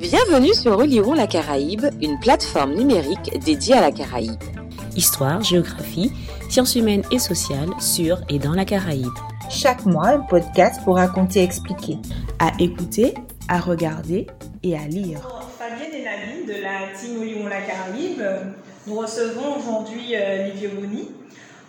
Bienvenue sur Relirons la Caraïbe, une plateforme numérique dédiée à la Caraïbe. Histoire, géographie, sciences humaines et sociales sur et dans la Caraïbe. Chaque mois, un podcast pour raconter et expliquer. À écouter, à regarder et à lire. Fabienne et Nadine de la team Relirons la Caraïbe, nous recevons aujourd'hui euh, Livio Boni.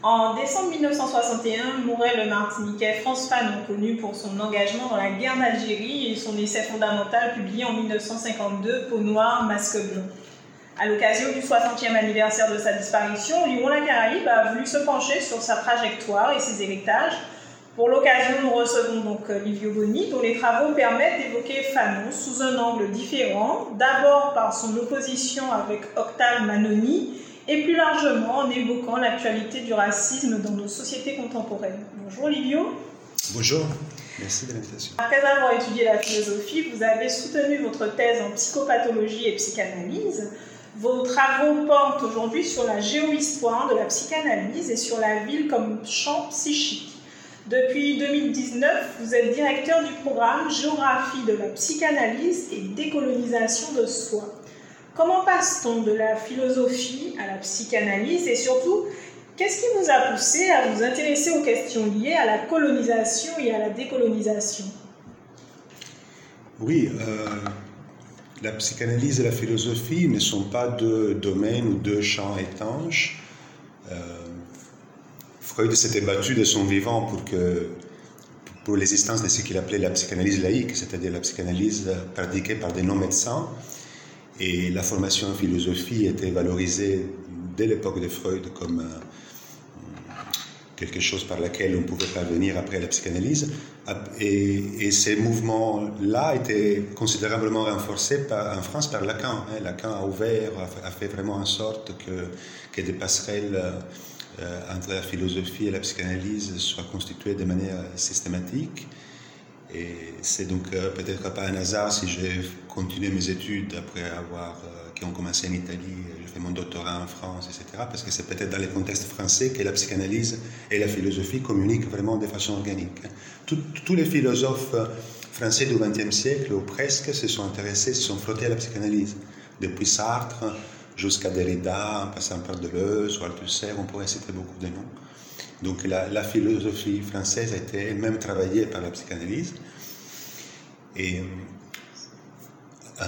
En décembre 1961, mourait le Martiniquais France Fanon, connu pour son engagement dans la guerre d'Algérie et son essai fondamental publié en 1952, Peau noire, masque blanc. À l'occasion du 60e anniversaire de sa disparition, Lyon la Caraïbe a voulu se pencher sur sa trajectoire et ses héritages. Pour l'occasion, nous recevons donc Livio Boni, dont les travaux permettent d'évoquer Fanon sous un angle différent, d'abord par son opposition avec Octave Manoni, et plus largement en évoquant l'actualité du racisme dans nos sociétés contemporaines. Bonjour Livio. Bonjour, merci de l'invitation. Après avoir étudié la philosophie, vous avez soutenu votre thèse en psychopathologie et psychanalyse. Vos travaux portent aujourd'hui sur la géohistoire de la psychanalyse et sur la ville comme champ psychique. Depuis 2019, vous êtes directeur du programme Géographie de la psychanalyse et décolonisation de soi. Comment passe-t-on de la philosophie à la psychanalyse et surtout, qu'est-ce qui vous a poussé à vous intéresser aux questions liées à la colonisation et à la décolonisation? Oui, euh, la psychanalyse et la philosophie ne sont pas deux domaines ou deux champs étanches. Euh, Freud s'était battu de son vivant pour que pour l'existence de ce qu'il appelait la psychanalyse laïque, c'est-à-dire la psychanalyse pratiquée par des non-médecins, et la formation en philosophie était valorisée dès l'époque de Freud comme euh, quelque chose par laquelle on pouvait parvenir après la psychanalyse. Et, ces mouvements-là étaient considérablement renforcés en France par Lacan. Hein. Lacan a ouvert, a fait vraiment en sorte que, que des passerelles euh, entre la philosophie et la psychanalyse soient constituées de manière systématique. Et c'est donc euh, peut-être pas un hasard si j'ai continué mes études après avoir, euh, qui ont commencé en Italie, j'ai fait mon doctorat en France, etc. Parce que c'est peut-être dans le contexte français que la psychanalyse et la philosophie communiquent vraiment de façon organique. Hein. tous les philosophes français du XXe siècle, ou presque, se sont intéressés, se sont frottés à la psychanalyse. Depuis Sartre jusqu'à Derrida, en passant par Deleuze ou Althusser, on pourrait citer beaucoup de noms. Donc la, philosophie française a été elle-même travaillée par la psychanalyse. Et euh,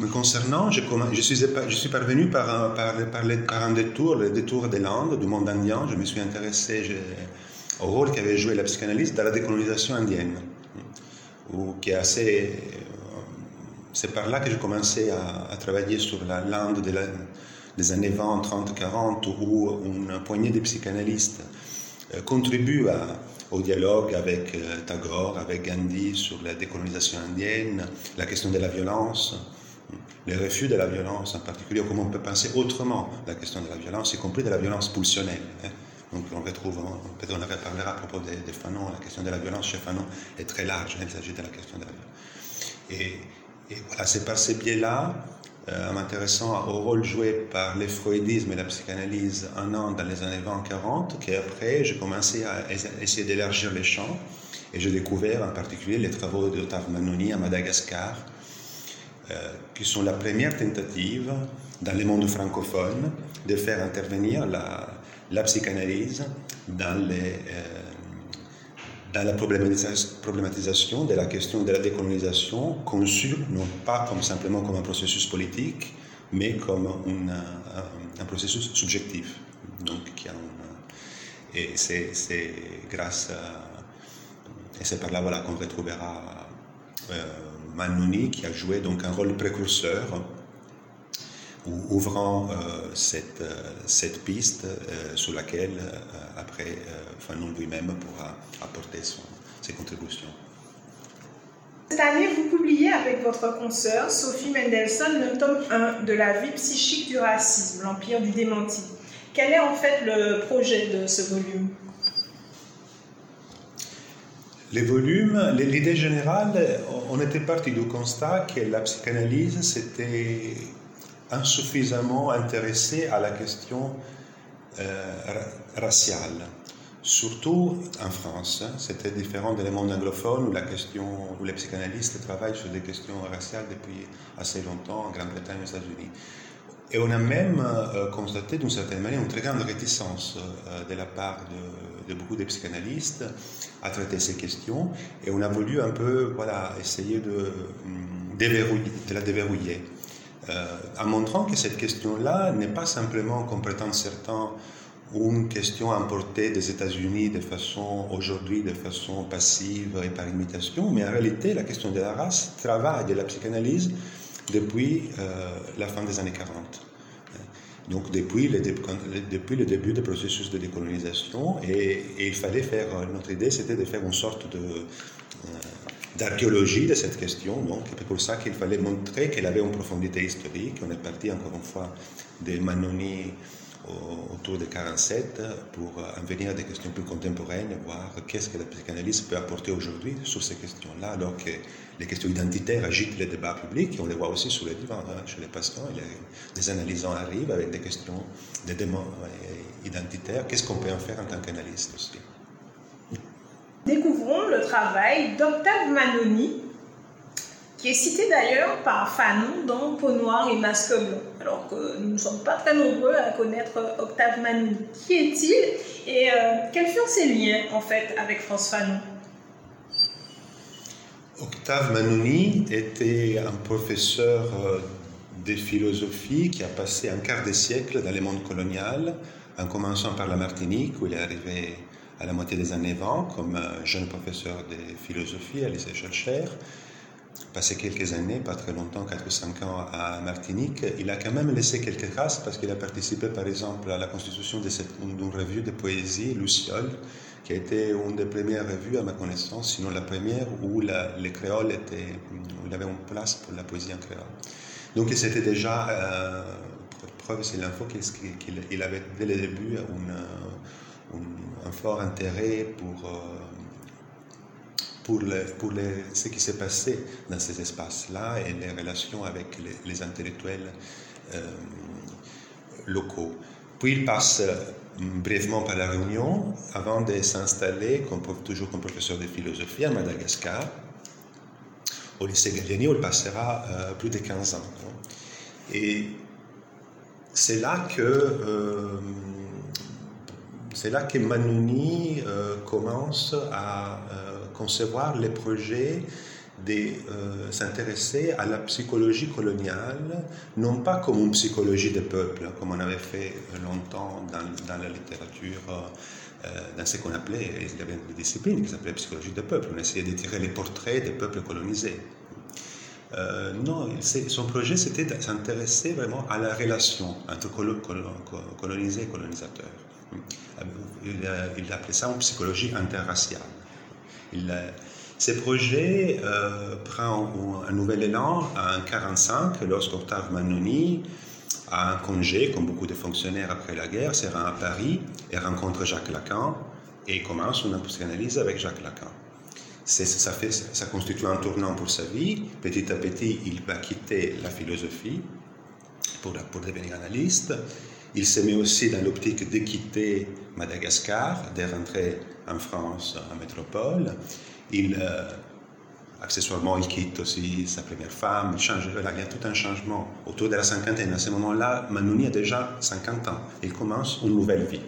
me concernant, je, suis, parvenu par un, détour, le détour des Landes, du monde indien. Je me suis intéressé au rôle qu'avait joué la psychanalyse dans la décolonisation indienne, ou qui est assez c'est par là que j'ai commencé à, travailler sur la langue de la, des années 20, 30, 40, où une poignée de psychanalystes euh, contribuent au dialogue avec euh, Tagore, avec Gandhi sur la décolonisation indienne, la question de la violence, le refus de la violence en particulier, comment on peut penser autrement la question de la violence, y compris de la violence pulsionnelle. Hein. Donc on retrouve, peut-être on en reparlera à propos de, Fanon, la question de la violence chez Fanon est très large, hein. il s'agit de la question de la violence. Et, et voilà, c'est par ces biais-là en m'intéressant au rôle joué par les freudisme et la psychanalyse en Inde dans les années 20-40 qu'après j'ai commencé à essayer d'élargir les champs et j'ai découvert en particulier les travaux d'Otav Manoni à Madagascar euh, qui sont la première tentative dans le monde francophone de faire intervenir la, la psychanalyse dans les, euh, dans la problématisation de la question de la décolonisation, conçue non pas comme simplement comme un processus politique, mais comme un, un, processus subjectif. Donc, qui a et c'est, grâce à, et c'est par là voilà, qu'on retrouvera euh, qui a joué donc un rôle précurseur ouvrant euh, cette, euh, cette piste euh, sur laquelle après Fanon lui-même pourra apporter son, ses contributions. Cette année, vous publiez avec votre consoeur Sophie Mendelssohn le tome 1 de la vie psychique du racisme, l'empire du démenti. Quel est en fait le projet de ce volume? Les volumes, l'idée générale, on était parti du constat que la psychanalyse, c'était insuffisamment intéressé à la question euh, raciale. surtout en France. Hein. C'était différent de les mondes anglophones où, la question, où les psychanalystes travaillent sur des questions raciales depuis assez longtemps en Grande-Bretagne et aux États-Unis. Et on a même euh, constaté d'une certaine manière une très grande réticence euh, de la part de, beaucoup de psychanalystes à traiter ces questions. Et on a voulu un peu voilà, essayer de, hum, la déverrouiller. Euh, en montrant que cette question-là n'est pas simplement, comme prétendent certains, une question importée des États-Unis de façon aujourd'hui de façon passive et par imitation, mais en réalité la question de la race travaille de la psychanalyse depuis euh, la fin des années 40. Donc depuis le, depuis le début du processus de décolonisation, et, il fallait faire, notre idée c'était de faire une sorte de, euh, d'archéologie de cette question. Donc c'est pour ça qu'il fallait montrer qu'elle avait une profondité historique. On est parti encore une fois des Manoni autour de 47 pour en venir à des questions plus contemporaines, voir qu'est-ce que la psychanalyse peut apporter aujourd'hui sur ces questions-là, alors que les questions identitaires agitent les débats publics, et on les voit aussi sur les divans, hein, chez les patients, des analysants arrivent avec des questions, des demandes euh, identitaires, qu'est-ce qu'on peut en faire en tant qu'analyste aussi? Découvrons le travail d'Octave Manoni, qui est cité d'ailleurs par Fanon dans Peau noire et masque blanc, alors que nous ne sommes pas très nombreux à connaître Octave Manoni. Qui est-il et euh, quels furent ses liens en fait avec France Fanon? Octave Manoni était un professeur euh, de philosophie qui a passé un quart de siècle dans le monde colonial, en commençant par la Martinique, où il est arrivé à la moitié des années 20 comme jeune professeur de philosophie à lycée Schellcher passé quelques années, pas très longtemps, 4 ou 5 ans à Martinique, il a quand même laissé quelques traces parce qu'il a participé par exemple à la constitution d'une revue de poésie, Luciole, qui a été une des premières revues à ma connaissance, sinon la première où les créoles étaient, où il avait une place pour la poésie en créole. Donc c'était déjà, euh, preuve c'est l'info qu'il avait dès le début un fort intérêt pour... Euh, pour, pour ce qui s'est passé dans ces espaces-là et les relations avec les, intellectuels euh, locaux. Puis il passe euh, brièvement par la Réunion avant de s'installer toujours comme professeur de philosophie à Madagascar. Au lycée Gallieni, où il passera plus de 15 ans. Et c'est là que c'est là que Manoni commence à concevoir les projets de euh, s'intéresser à la psychologie coloniale, non pas comme une psychologie des peuples, comme on avait fait longtemps dans, la littérature, euh, dans ce qu'on appelait, il y avait une discipline qui s'appelait psychologie des peuples, on essayait de tirer les portraits des peuples colonisés. Euh, non, son projet c'était de s'intéresser vraiment à la relation entre colonisés et colonisateurs. Il, il appelait ça une psychologie interraciale. Il, ces projets euh, prennent un nouvel élan en 1945 lorsqu'Octave Manoni a un congé, comme beaucoup de fonctionnaires après la guerre, se rend à Paris et rencontre Jacques Lacan et commence une psychanalyse avec Jacques Lacan. Ça, constitue un tournant pour sa vie. Petit à petit, il va quitter la philosophie pour, pour devenir analyste. Il se met aussi dans l'optique de quitter Madagascar, de rentrer en France, en métropole. Il, euh, accessoirement, il quitte aussi sa première femme, il, change, il y a tout un changement autour de la cinquantaine. À ce moment-là, Manouni a déjà 50 ans. Il commence une nouvelle vie.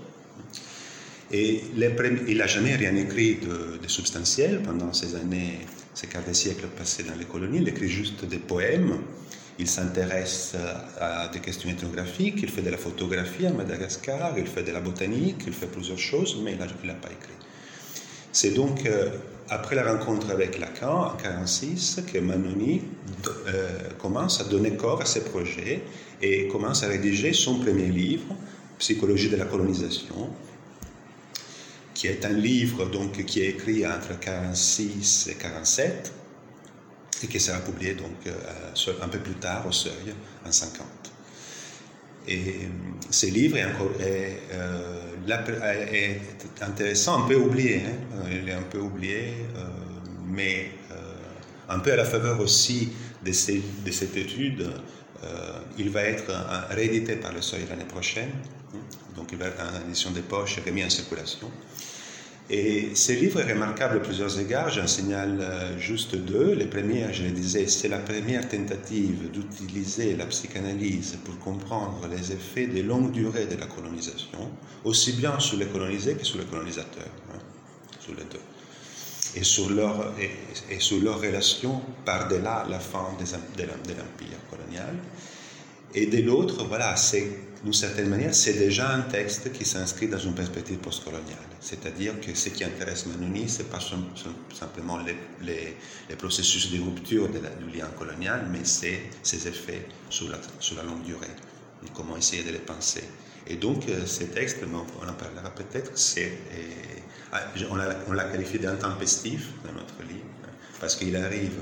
Et il n'a jamais rien écrit de, de, substantiel pendant ces années, ces quarts de siècle passés dans les colonies. Il écrit juste des poèmes. Il s'intéresse à des questions ethnographiques, il fait de la photographie à Madagascar, il fait de la botanique, il fait plusieurs choses, mais il n'a pas écrit. C'est donc euh, après la rencontre avec Lacan en 1946 que Manoni euh, commence à donner corps à ses projets et commence à rédiger son premier livre, Psychologie de la colonisation, qui est un livre donc, qui est écrit entre 1946 et 1947 et qui sera publié donc, euh, un peu plus tard au Seuil, en 50. Et euh, ce livre euh, est intéressant, un peu oublié. Hein. Il est un peu oublié, mais un peu à la faveur aussi de, de cette étude. il va être réédité par le Seuil l'année prochaine. Donc il va être en édition de poche et remis en circulation. Et ce livre est remarquable à plusieurs égards, j'en signale euh, juste deux. Les premières, je le disais, c'est la première tentative d'utiliser la psychanalyse pour comprendre les effets de longue durée de la colonisation, aussi bien sur les colonisés que sur les colonisateurs, hein, sur les deux. Et sur leur, et, sur leur relation par-delà la fin de l'Empire colonial. Et de l'autre, voilà, c'est d'une certaine manière, c'est déjà un texte qui s'inscrit dans une perspective postcoloniale. C'est-à-dire que ce qui intéresse Manoni, ce n'est pas simplement les, processus de rupture du lien colonial, mais c'est ses effets sur la, sur la longue durée, comment essayer de les penser. Et donc, euh, ces textes, on en parlera peut-être, c'est, ah, on l'a qualifié d'intempestif dans notre livre, parce qu'il arrive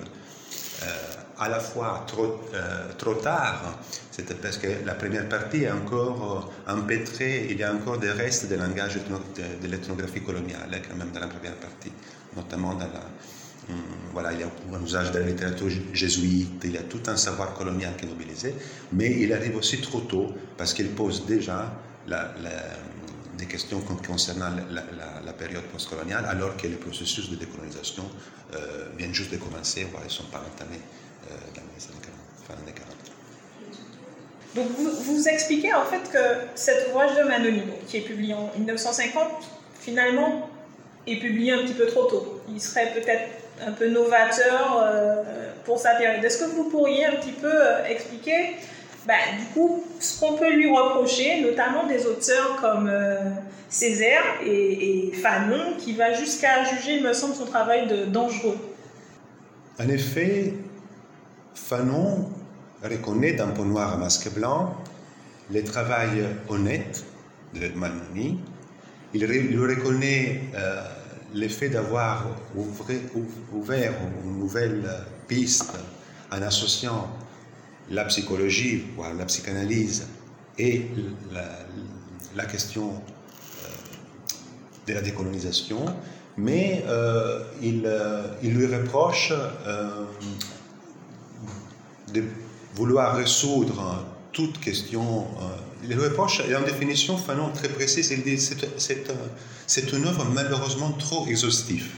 euh, à la fois trop, euh, trop tard, c'est parce que la première partie est encore euh, empêtrée, il y a encore des restes des langages de, l'ethnographie coloniale, quand même dans la première partie, notamment dans la, hum, voilà, il y a un usage de la littérature jésuite, il y a tout un savoir colonial qui est mobilisé, mais il arrive aussi trop tôt parce qu'il pose déjà des questions concernant la, période postcoloniale, alors que les processus de décolonisation euh, viennent juste de commencer, voire ils ne sont pas entamés 40. Donc vous, vous, expliquez en fait que cet ouvrage de Manoni, qui est publié en 1950, finalement est publié un petit peu trop tôt. Il serait peut-être un peu novateur euh, pour sa période. Est-ce que vous pourriez un petit peu euh, expliquer bah, du coup ce qu'on peut lui reprocher, notamment des auteurs comme Césaire et, Fanon, qui va jusqu'à juger, il me semble, son travail dangereux? En effet, Fanon reconnaît dans Peau noir à masque blanc le travail honnête de Manoni. Il, reconnaît euh, le fait d'avoir ouvert une nouvelle piste en associant la psychologie, voire la psychanalyse, et la, question euh, de la décolonisation, mais euh, il, il, lui reproche de vouloir résoudre toute question. Euh, les reproches, et en définition, Fanon très précise, il dit c'est une œuvre malheureusement trop exhaustive.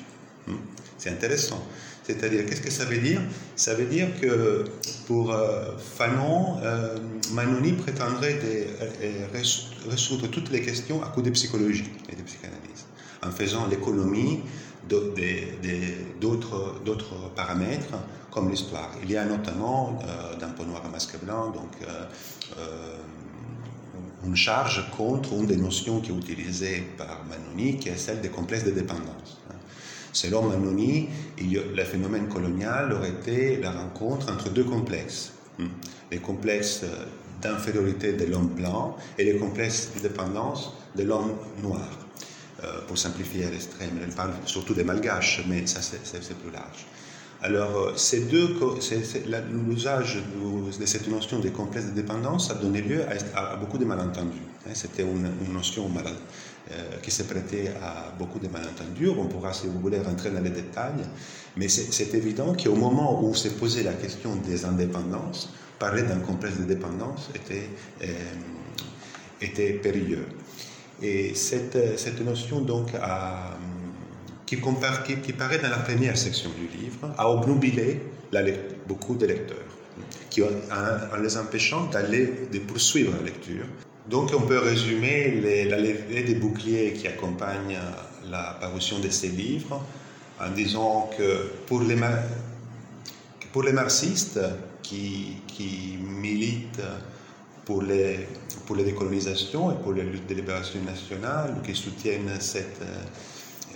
C'est intéressant. C'est-à-dire, qu'est-ce que ça veut dire? Ça veut dire que pour euh, Fanon, euh, Manoni prétendrait de, résoudre toutes les questions à coup de psychologie et de psychanalyse, en faisant l'économie d'autres paramètres comme l'histoire. Il y a notamment euh, dans Peau noir à masque blanc donc, euh, euh, une charge contre une des notions qui est utilisée par Manoni, qui est celle des complexes de dépendance. Selon Manoni, le phénomène colonial aurait été la rencontre entre deux complexes. Hmm. Les complexes d'infériorité de l'homme blanc et les complexes de dépendance de l'homme noir. pour simplifier à l'extrême, elle parle surtout des malgaches, mais ça c'est plus large. Alors, euh, ces deux, l'usage de cette notion des complexes de dépendance a donné lieu à, beaucoup de malentendus. Hein. C'était une, notion euh, qui s'est prêtée à beaucoup de malentendus. On pourra, si vous voulez, rentrer dans les détails. Mais c'est évident qu'au moment où s'est posée la question des indépendances, parler d'un complexe de dépendance était, euh, était périlleux. Et cette, cette notion, donc, qui, qui, paraît dans la première section du livre, a obnubilé beaucoup de lecteurs, qui, en, les empêchant d'aller, de poursuivre la lecture. Donc on peut résumer la levée des boucliers qui accompagne la parution de ces livres en disant que pour les, les marxistes qui, militent pour les, pour les décolonisations et pour les luttes de libération nationale, qui soutiennent cette,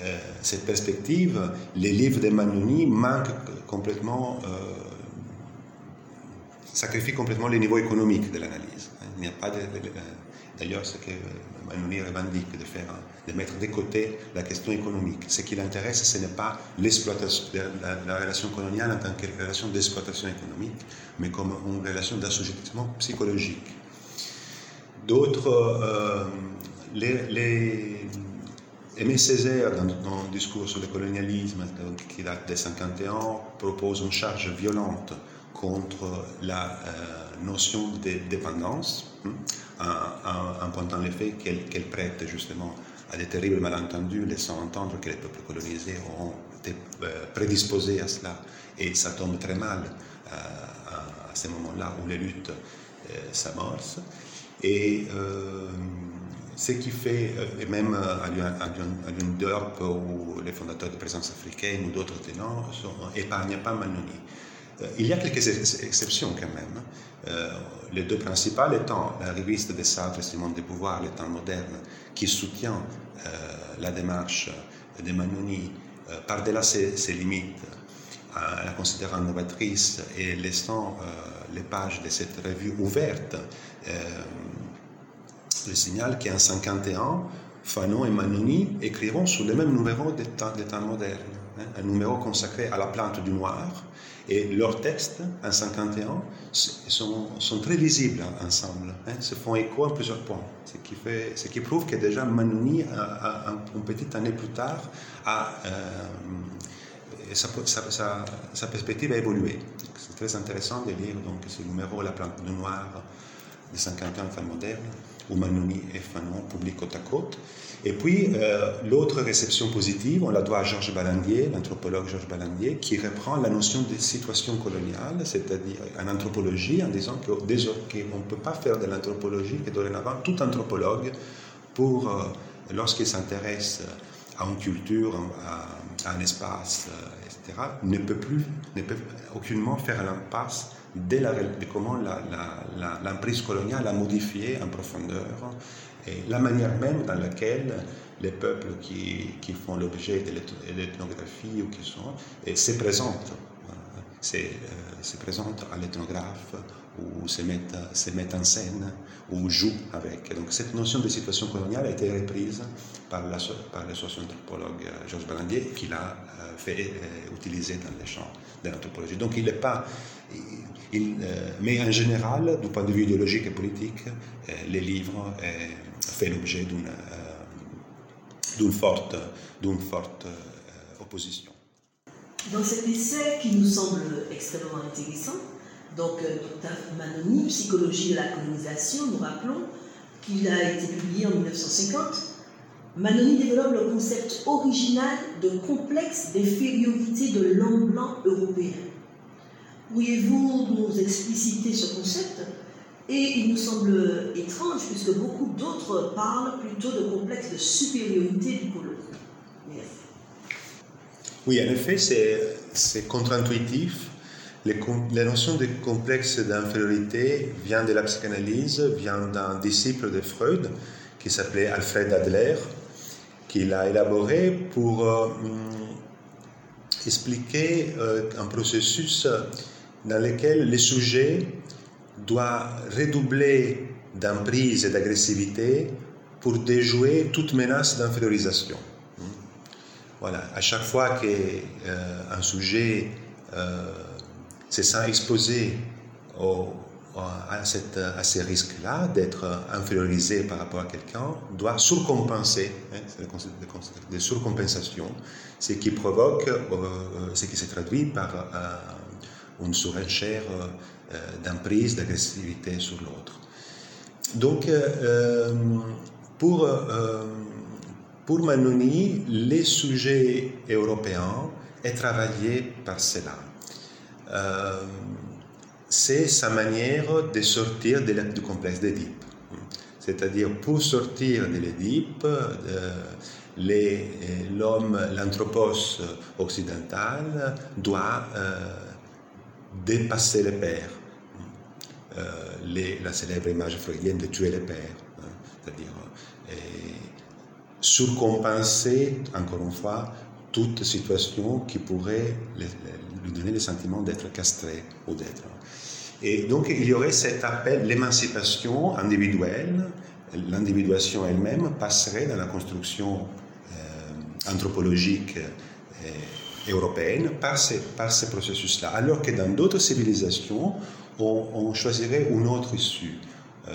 euh, cette perspective, les livres de Manoni manquent complètement, euh, sacrifient complètement le niveau économique de l'analyse. Il n'y a pas D'ailleurs, ce que Manoni revendique, de, faire, de mettre de côté la question économique. Ce qui l'intéresse, ce n'est pas l'exploitation, la, relation coloniale en tant que relation d'exploitation économique, mais comme une relation d'assujettissement psychologique. D'autres, euh, les, Aimé Césaire, dans, le discours sur le colonialisme, qui date de 51, propose une charge violente contre la euh, notion de dépendance, hein, en, pointant le fait qu'elle prête justement à des terribles malentendus, laissant entendre que les peuples colonisés ont été prédisposés à cela. Et ça tombe très mal à, ces moments-là où les luttes s'amorcent. Et ce qui fait, et même à l'UNDERP, où les fondateurs de présence africaine ou d'autres tenants n'épargnent pas Manoni. Il y a quelques exceptions quand même. Euh, les deux principales étant la revue de Sartre, Simone de Beauvoir, Le temps moderne, qui soutient euh, la démarche de Manoni euh, par-delà ses, limites, en la considérant novatrice et laissant les pages de cette revue ouvertes, le signal qu'en 51, Fanon et Manoni écriront sur le même numéro des temps, des temps modernes, hein, un numéro consacré à la plante du noir, et leurs textes, en 51, sont, très lisibles ensemble, hein, se font écho à plusieurs points, ce qui, fait, ce qui prouve que déjà Manoni, une petite année plus tard, a, euh, sa, perspective a évolué. C'est très intéressant de lire donc, ce numéro La plante du noir de 51 femmes modernes, Manoni et Fanon publient côte à côte. Et puis, euh, l'autre réception positive, on la doit à Georges Balandier, l'anthropologue Georges Balandier, qui reprend la notion de situation coloniale, c'est-à-dire en anthropologie, en disant qu'on ne peut pas faire de l'anthropologie, que dorénavant, tout anthropologue, euh, lorsqu'il s'intéresse à une culture, à, un espace, euh, etc., ne peut plus, ne peut aucunement faire l'impasse de, de comment l'emprise coloniale a modifié en profondeur la manière même dans laquelle les peuples qui, qui font l'objet de l'ethnographie ou qui sont, se présentent, se, se présentent à l'ethnographe ou se mettent, se mettent en scène ou jouent avec. donc cette notion de situation coloniale a été reprise par, la, par le socio-anthropologue euh, Georges Balandier qui l'a euh, fait euh, utiliser dans les champs de l'anthropologie. Donc il n'est pas... Il, mais en général, du point de vue idéologique et politique, les livres fait l'objet d'une forte, forte opposition. Dans cet essai qui nous semble extrêmement intéressant, donc, euh, Dr Manoni, Psychologie de la colonisation, nous rappelons qu'il a été publié en 1950. Manoni développe le concept original de complexe d'infériorité de l'homme européen. Pourriez-vous nous expliciter ce concept? Et il nous semble étrange puisque beaucoup d'autres parlent plutôt de complexe de supériorité du colon. Oui, en effet, c'est contre-intuitif la notion de complexe d'infériorité vient de la psychanalyse, vient d'un disciple de Freud qui s'appelait Alfred Adler, qui l'a élaboré pour euh, expliquer euh, un processus dans lequel le sujet doit redoubler d'emprise et d'agressivité pour déjouer toute menace d'infériorisation. Voilà, à chaque fois qu'un euh, sujet c'est ça, exposé à, ces risques-là d'être infériorisé par rapport à quelqu'un, doit surcompenser, hein, c'est des surcompensations, ce qui provoque, euh, ce qui se traduit par euh, une surenchère euh, d'emprise, d'agressivité sur l'autre. Donc, pour, pour Manoni, les sujets européens est travaillé par cela. Euh, c'est sa manière de sortir du complexe d'Édipe. C'est-à-dire, pour sortir de l'Édipe, euh, l'homme, l'anthropos occidental doit euh, dépasser les pères. la célèbre image freudienne de tuer les pères. Hein, c'est-à-dire surcompenser, encore une fois, toute situation qui pourrait lui donner le sentiment d'être castré ou d'être. Et donc il y aurait cet appel, l'émancipation individuelle, l'individuation elle-même passerait dans la construction euh, anthropologique euh, européenne par ces, par ces processus-là, alors que dans d'autres civilisations, on, choisirait une autre issue. Euh,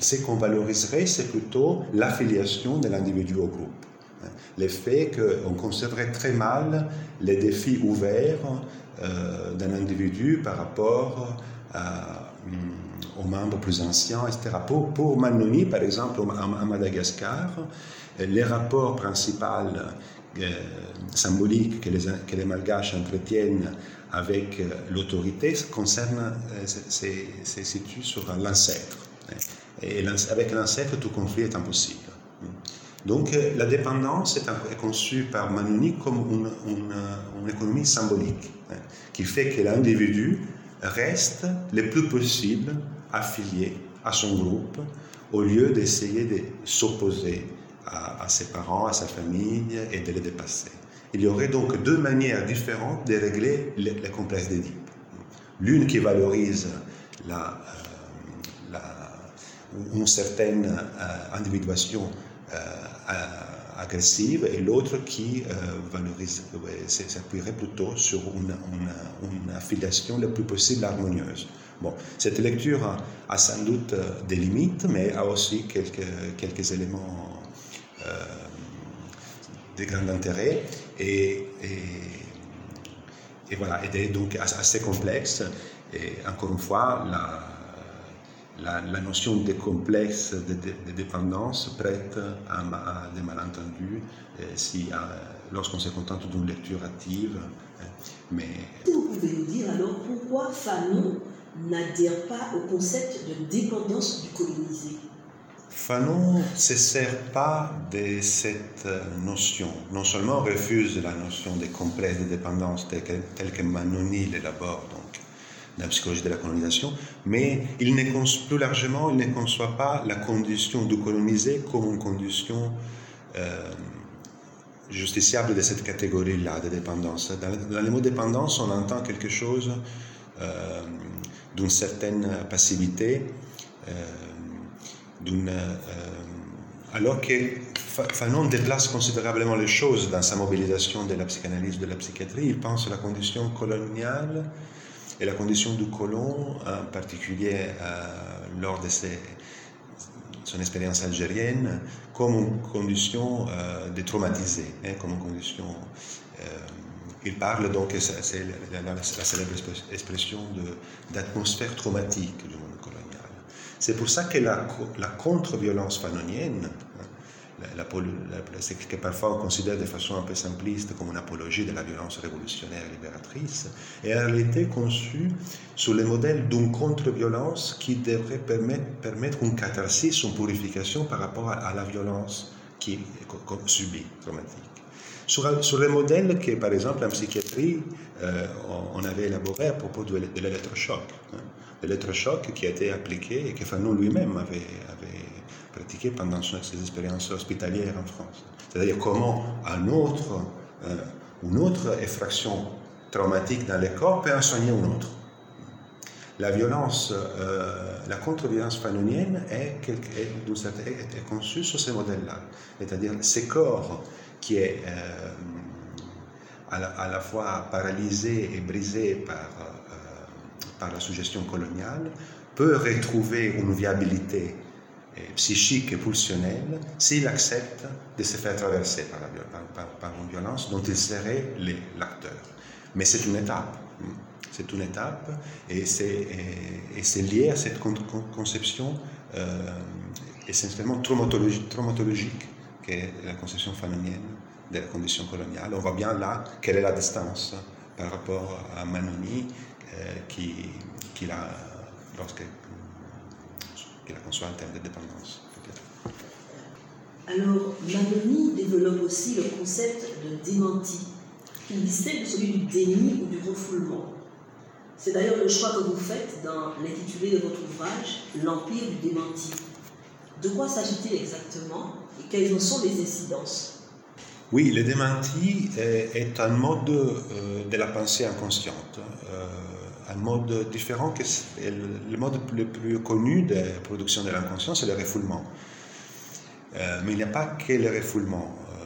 ce qu'on valoriserait, c'est plutôt l'affiliation de l'individu au groupe le fait qu'on conserverait très mal les défis ouverts euh, d'un individu par rapport aux membres plus anciens, etc. Pour, pour Manoni, par exemple, à, Madagascar, les rapports principaux euh, symboliques que les, que les malgaches entretiennent avec l'autorité concerne, se situe sur l'ancêtre. Et avec l'ancêtre, tout conflit est impossible. Donc la dépendance est, conçue par Manoni comme une, économie symbolique, hein, qui fait que l'individu reste le plus possible affilié à son groupe au lieu d'essayer de s'opposer à, ses parents, à sa famille et de les dépasser. Il y aurait donc deux manières différentes de régler les, les complexes d'Édipe. L'une qui valorise la, euh, la, une certaine euh, individuation euh, agressive et l'autre qui valorise, s'appuierait plutôt sur une, une, affiliation le plus possible harmonieuse. Bon, cette lecture a, sans doute des limites, mais a aussi quelques, quelques éléments euh, de grand intérêt et, et, voilà, et donc assez complexe. Et encore une fois, la, la, notion de complexe de, dépendance prête à, des malentendus si, lorsqu'on se contente d'une lecture active. Hein. Mais... Vous pouvez nous dire alors pourquoi Fanon n'adhère pas au concept de dépendance du colonisé? Fanon ne se sert pas de cette euh, notion. Non seulement refuse la notion de complexe de dépendance telle que, telle que Manoni l'élabore donc, la psychologie de la colonisation, mais il ne plus largement, il ne conçoit pas la condition du colonisé comme une condition euh, justiciable de cette catégorie-là de dépendance. Dans, dans, le mot dépendance, on entend quelque chose euh, d'une certaine passivité. Euh, euh, alors que Fanon déplace considérablement les choses dans sa mobilisation de la psychanalyse, de la psychiatrie. Il pense à la condition coloniale et la condition du colon, en particulier euh, lors de son expérience algérienne, comme une condition euh, de traumatisé, hein, comme condition. il parle donc, c'est la, la, célèbre expression d'atmosphère traumatique du monde colonial. C'est pour ça que la, contre-violence fanonienne, hein, ce que parfois on considère de façon un peu simpliste comme une apologie de la violence révolutionnaire et libératrice, est en réalité conçue sous le modèle d'une contre-violence qui devrait permettre, une catharsis, une purification par rapport à, la violence qui est subie, traumatique. Sur, sur, le modèle que, par exemple, en psychiatrie, euh, on, avait élaboré à propos de, l'électrochoc. Hein l'électrochoc qui a été appliqué et que Fanon lui-même avait, avait, pratiqué pendant ses expériences hospitalières en France. C'est-à-dire comment un autre, euh, une autre effraction traumatique dans le corps peut en soigner une autre. La violence, euh, la contre-violence fanonienne est, conçue sur ce modèle-là. C'est-à-dire ces corps qui est euh, à, la, fois paralysé et brisé par par la suggestion coloniale peut retrouver une viabilité psychique et pulsionnelle s'il accepte de se faire traverser par, une violence dont il serait l'acteur. Mais c'est une étape. C'est une étape et c'est lié à cette conception euh, essentiellement traumatologique, traumatologique qu'est la conception fanonienne de la condition coloniale. On voit bien là quelle est la distance par rapport à Manoni euh, qu'il a lorsqu'il a conçu en termes de dépendance. Alors, Manoni développe aussi le concept de démenti, qui distingue celui du déni ou du refoulement. C'est d'ailleurs le choix que vous faites dans l'intitulé de votre ouvrage, L'Empire du démenti. De quoi s'agit-il exactement et quelles en sont les incidences? Oui, le démenti est un mode euh, de la pensée inconsciente. Un mode différent que le mode le plus connu de production de l'inconscient, c'est le refoulement. Euh, mais il n'y a pas que le refoulement. Euh,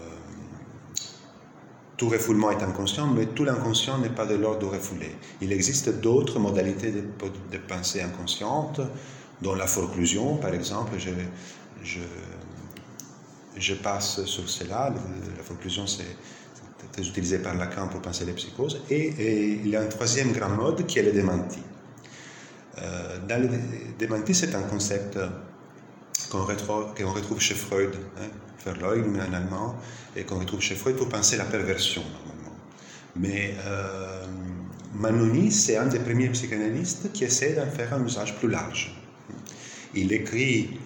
tout refoulement est inconscient, mais tout l'inconscient n'est pas de l'ordre de refouler. Il existe d'autres modalités de, pensée inconsciente, dont la forclusion, par exemple. Je passe sur cela. La forclusion, c'est très utilisé par Lacan pour penser les psychoses. Et, il y a un troisième grand mode qui est le démenti. Euh, dans le démenti, c'est un concept qu'on retrouve, chez Freud. Hein. Verleumdung en allemand, et qu'on retrouve chez Freud pour penser la perversion, normalement. Mais euh, Manoni, c'est un des premiers psychanalystes qui essaie d'en faire un usage plus large. Il écrit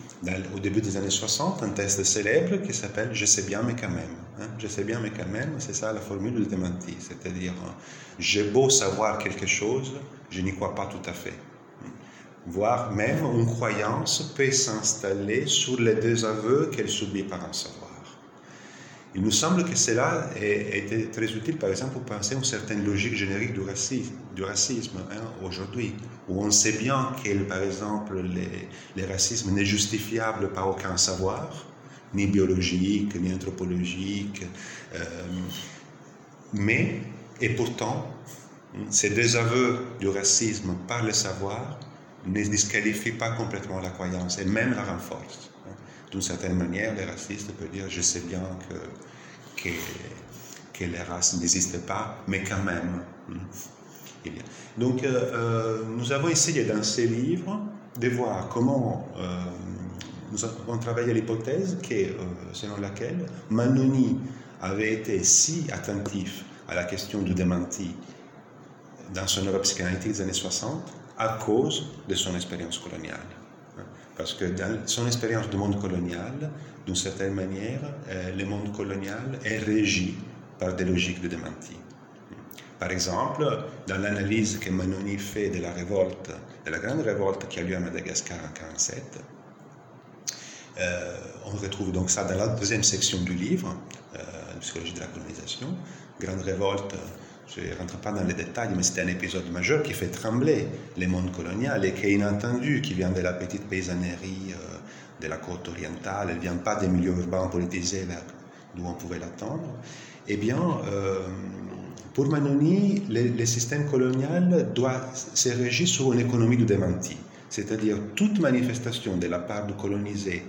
au début des années 60 un texte célèbre qui s'appelle Je sais bien, mais quand même. Hein. Je sais bien, mais quand même, c'est ça la formule du démenti. C'est-à-dire, j'ai beau savoir quelque chose, je n'y crois pas tout à fait. Voire même une croyance peut s'installer sur les deux aveux qu'elle subit par un savoir. Il nous semble que cela a été très utile, par exemple, pour penser à une certaine logique générique du racisme, racisme hein, aujourd'hui, où on sait bien que, par exemple, les racismes n'est justifiable par aucun savoir, ni biologique, ni anthropologique, euh, mais, et pourtant, ces deux aveux du racisme par le savoir ne disqualifient pas complètement la croyance et même la renforcent. D'une certaine manière, les racistes peuvent dire je sais bien que, que, les races n'existent pas, mais quand même. Hmm, Donc, euh, euh, nous avons essayé dans ces livres de voir comment euh, nous avons travaillé l'hypothèse que, selon laquelle Manoni avait été si attentif à la question du démenti dans son Europe psychanalytique des années 60 à cause de son expérience coloniale. Parce que dans son expérience du monde colonial, d'une certaine manière, euh, le monde colonial est régi par des logiques de démenti. Par exemple, dans l'analyse que Manoni fait de la révolte, de la grande révolte qui a lieu à Madagascar en 1947, euh, on retrouve donc ça dans la deuxième section du livre, euh, Psychologie de la colonisation, Grande révolte je ne rentre pas dans les détails, mais c'est un épisode majeur qui fait trembler le monde colonial et qui est inattendu, qui vient de la petite paysannerie euh, de la côte orientale, elle ne vient pas des milieux urbains politisés d'où on pouvait l'attendre. Eh bien, euh, pour Manoni, le, système colonial doit se régir sur une économie du démenti, c'est-à-dire toute manifestation de la part du colonisé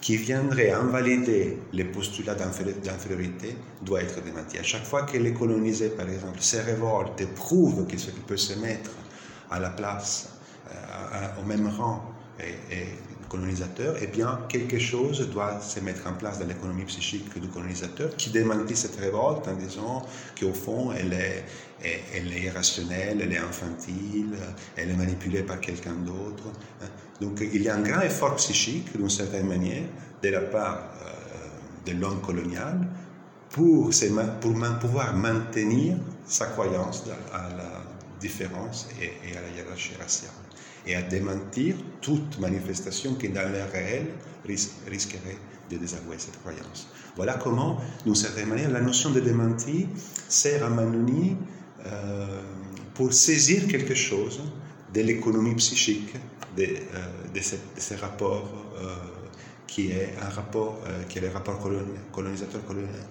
qui viendrait invalider les postulats d'infériorité doit être démenti. À chaque fois que les colonisés, par exemple, se révoltent et prouvent qu'ils peuvent se mettre à la place, euh, au même rang et, colonisateur, eh bien, quelque chose doit se mettre en place dans l'économie psychique du colonisateur qui démentit cette révolte en disant qu'au fond, elle est, elle est irrationnelle, elle est infantile, elle est manipulée par quelqu'un d'autre. Donc il y a un grand effort psychique, d'une certaine manière, de la part euh, de l'homme colonial pour, pour pouvoir maintenir sa croyance à la différence et, à la hiérarchie raciale et à démentir toute manifestation qui, dans le réel, risquerait de désavouer cette croyance. Voilà comment, d'une certaine manière, la notion de démenti sert à Manoni euh, pour saisir quelque chose de l'économie psychique de, euh, ces rapports euh, qui est un rapport qui est le rapport colonisateur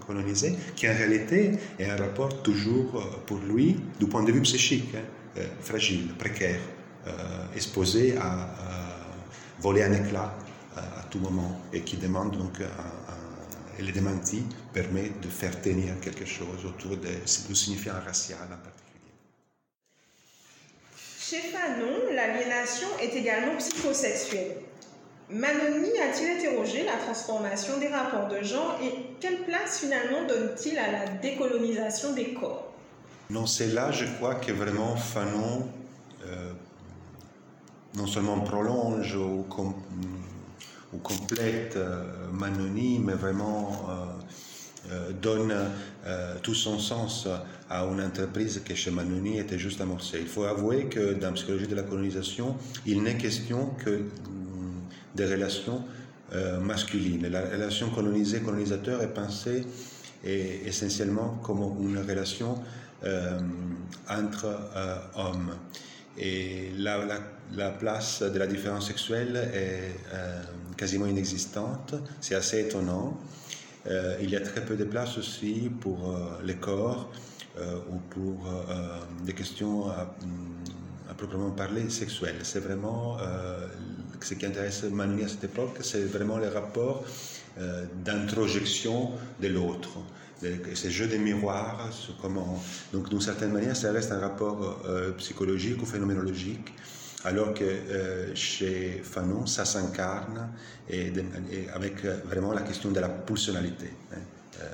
colonisé qui en réalité est un rapport toujours pour lui du point de vue psychique hein, fragile précaire exposé à, voler un éclat à tout moment et qui demande donc et le démenti permet de faire tenir quelque chose autour de, du signifiant racial en particulier. Chez Fanon, l'aliénation est également psychosexuelle. Manoni a-t-il interrogé la transformation des rapports de genre et quelle place finalement donne-t-il à la décolonisation des corps? Non, c'est là, je crois, que vraiment Fanon euh, non seulement prolonge ou, complète euh, Manoni, mais vraiment euh, donne tout son sens à une entreprise que chez Manoni était juste amorcée. Il faut avouer que dans la psychologie de la colonisation, il n'est question que mm, des relations masculines. La relation colonisée-colonisateur est pensée essentiellement comme une relation entre hommes. Et la, la, place de la différence sexuelle est euh, quasiment inexistante. C'est assez étonnant. Euh, il y a très peu de place aussi pour euh, les corps ou pour des questions à, proprement parler sexuelles. C'est vraiment ce qui intéresse Manoury à cette époque, c'est vraiment les rapports d'introjection de l'autre ces jeux de miroirs, comment... donc d'une certaine manière, ça reste un rapport euh, psychologique ou phénoménologique alors que euh, chez Fanon, ça s'incarne et, avec euh, vraiment la question de la pulsionalité. Hein. Euh,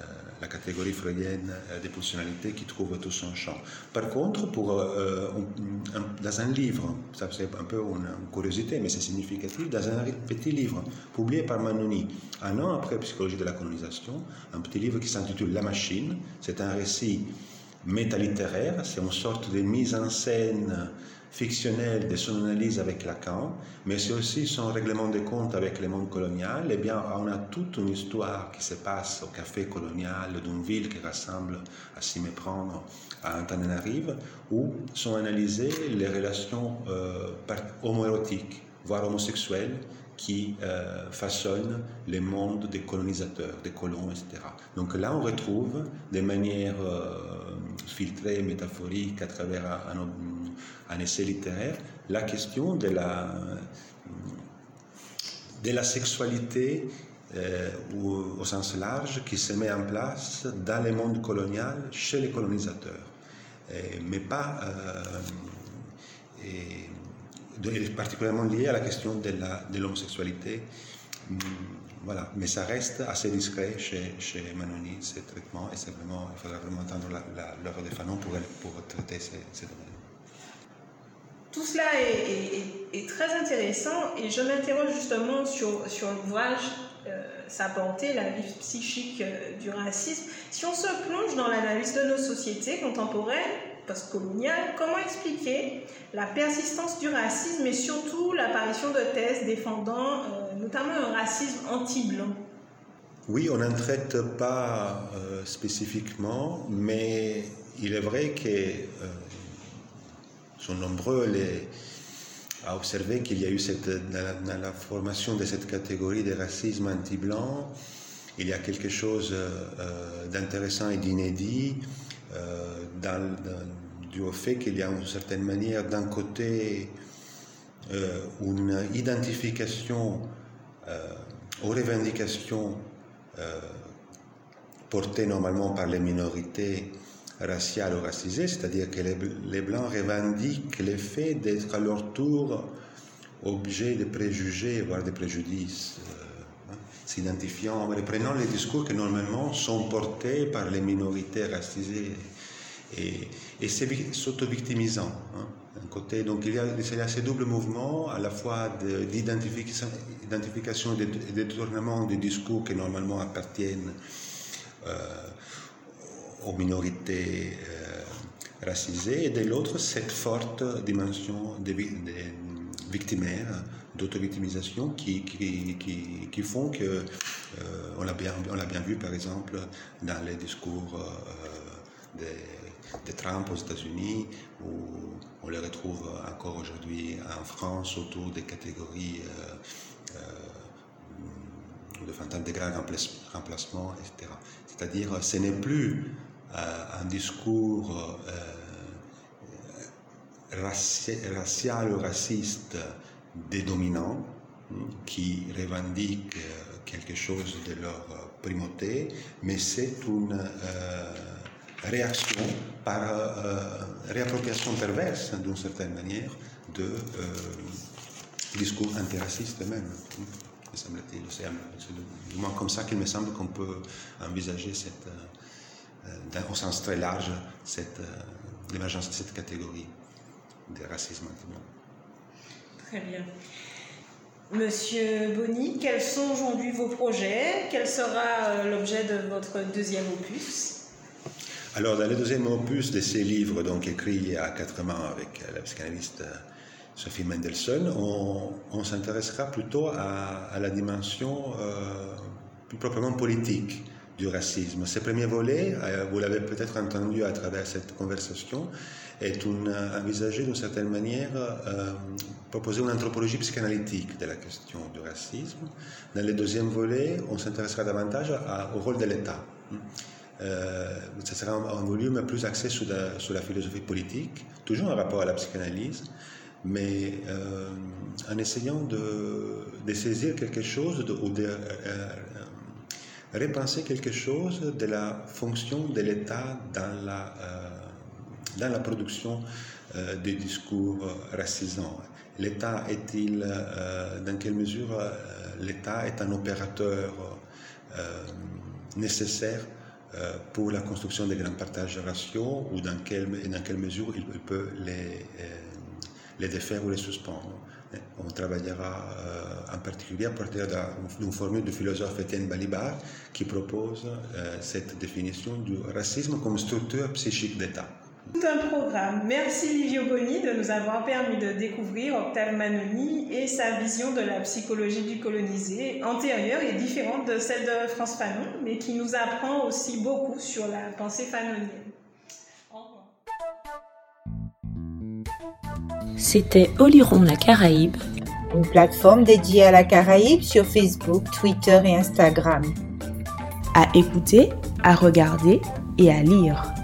la catégorie freudienne des pulsionalités qui trouve tout son champ. Par contre, pour, dans un livre, ça c'est un peu une, curiosité, mais c'est significatif, dans un petit livre publié par Manoni, un an après Psychologie de la colonisation, un petit livre qui s'intitule La machine, c'est un récit métalittéraire, c'est une sorte de mise en scène fictionnelle de son analyse avec Lacan, mais c'est aussi son règlement de compte avec le monde colonial, eh bien, on a toute une histoire qui se passe au café colonial d'une ville qui rassemble à s'y méprendre à Antananarive, où sont analysées les relations euh, homoérotiques, voire homosexuelles, qui euh, façonnent le monde des colonisateurs, des colons, etc. Donc là, on retrouve de manière euh, filtrée, métaphorique, à travers un essai littéraire, la question de la, de la sexualité euh, au, sens large qui se met en place dans le monde colonial chez les colonisateurs, mais pas euh, et, particulièrement lié à la question de l'homosexualité. Mm, voilà, mais ça reste assez discret chez, chez Manoni, ces traitements, et c'est il faudra vraiment entendre l'œuvre de Fanon pour, pour traiter ces, ces domaines. Tout cela est, très intéressant et je m'interroge justement sur, sur l'ouvrage euh, Sa portée, la vie psychique euh, du racisme. Si on se plonge dans l'analyse de nos sociétés contemporaines, postcoloniales, comment expliquer la persistance du racisme et surtout l'apparition de thèses défendant euh, notamment un racisme anti-blanc? Oui, on n'en traite pas spécifiquement, mais il est vrai que sont nombreux à observer qu'il y a eu cette, dans, la, formation de cette catégorie de racisme anti-blanc, il y a quelque chose euh, d'intéressant et d'inédit euh, au fait qu'il y a une certaine manière d'un côté euh, une identification aux revendications portées normalement par les minorités raciale ou racisée, c'est-à-dire que les, Blancs revendiquent le fait d'être à leur tour objet de préjugés, voire de préjudices, s'identifiant, reprenant les discours qui normalement sont portés par les minorités racisées et, et s'auto-victimisant. Hein, côté, donc il y, a, il y, a, ces doubles mouvements, à la fois d'identification et de détournement des discours qui normalement appartiennent euh, aux minorités euh, racisées, et de l'autre, cette forte dimension de, victimaire, d'auto-victimisation qui, qui, qui, font que, euh, on l'a bien, bien vu par exemple dans les discours euh, de, de, Trump aux États-Unis, où on les retrouve encore aujourd'hui en France autour des catégories de fantômes de grand remplacement, etc. C'est-à-dire, ce n'est plus euh, un discours euh, racial ou raciste des dominants hein, qui revendiquent euh, quelque chose de leur primauté, mais c'est une réaction par réappropriation perverse, d'une certaine manière, de discours antiracistes même, hein, me semble-t-il. C'est du moins comme ça qu'il me semble qu'on peut envisager cette, euh, au sens très large euh, l'émergence de cette catégorie de racisme Très bien. Monsieur Bonny, quels sont aujourd'hui vos projets? Quel sera euh, l'objet de votre deuxième opus? Alors, dans le deuxième opus de ces livres, donc écrits il y a quatre ans avec la psychanalyste Sophie Mendelssohn, on, s'intéressera plutôt à, la dimension plus proprement politique du racisme. Ce premier volet, euh, vous l'avez peut-être entendu à travers cette conversation, est euh, envisagé d'une certaine manière euh, proposer une anthropologie psychanalytique de la question du racisme. Dans le deuxième volet, on s'intéressera davantage au rôle de l'État. Euh, ce sera un, volume plus axé sur la, philosophie politique, toujours en rapport à la psychanalyse, mais en essayant de, saisir quelque chose de, ou de repenser quelque chose de la fonction de l'État dans la, euh, dans la production des discours racisants. L'État est-il, dans quelle mesure l'État est un opérateur nécessaire pour la construction des grands partages raciaux ou dans quelle, dans quelle mesure il peut les, les défaire ou les suspendre? On travaillera euh, en particulier à partir d'une formule du philosophe Étienne Balibar qui propose euh, cette définition du racisme comme structure psychique d'État. Tout un programme. Merci Livio Boni de nous avoir permis de découvrir Octave Manoni et sa vision de la psychologie du colonisé, antérieure et différente de celle de France Fanon, mais qui nous apprend aussi beaucoup sur la pensée fanonienne. C'était Oliron la Caraïbe, une plateforme dédiée à la Caraïbe sur Facebook, Twitter et Instagram. À écouter, à regarder et à lire.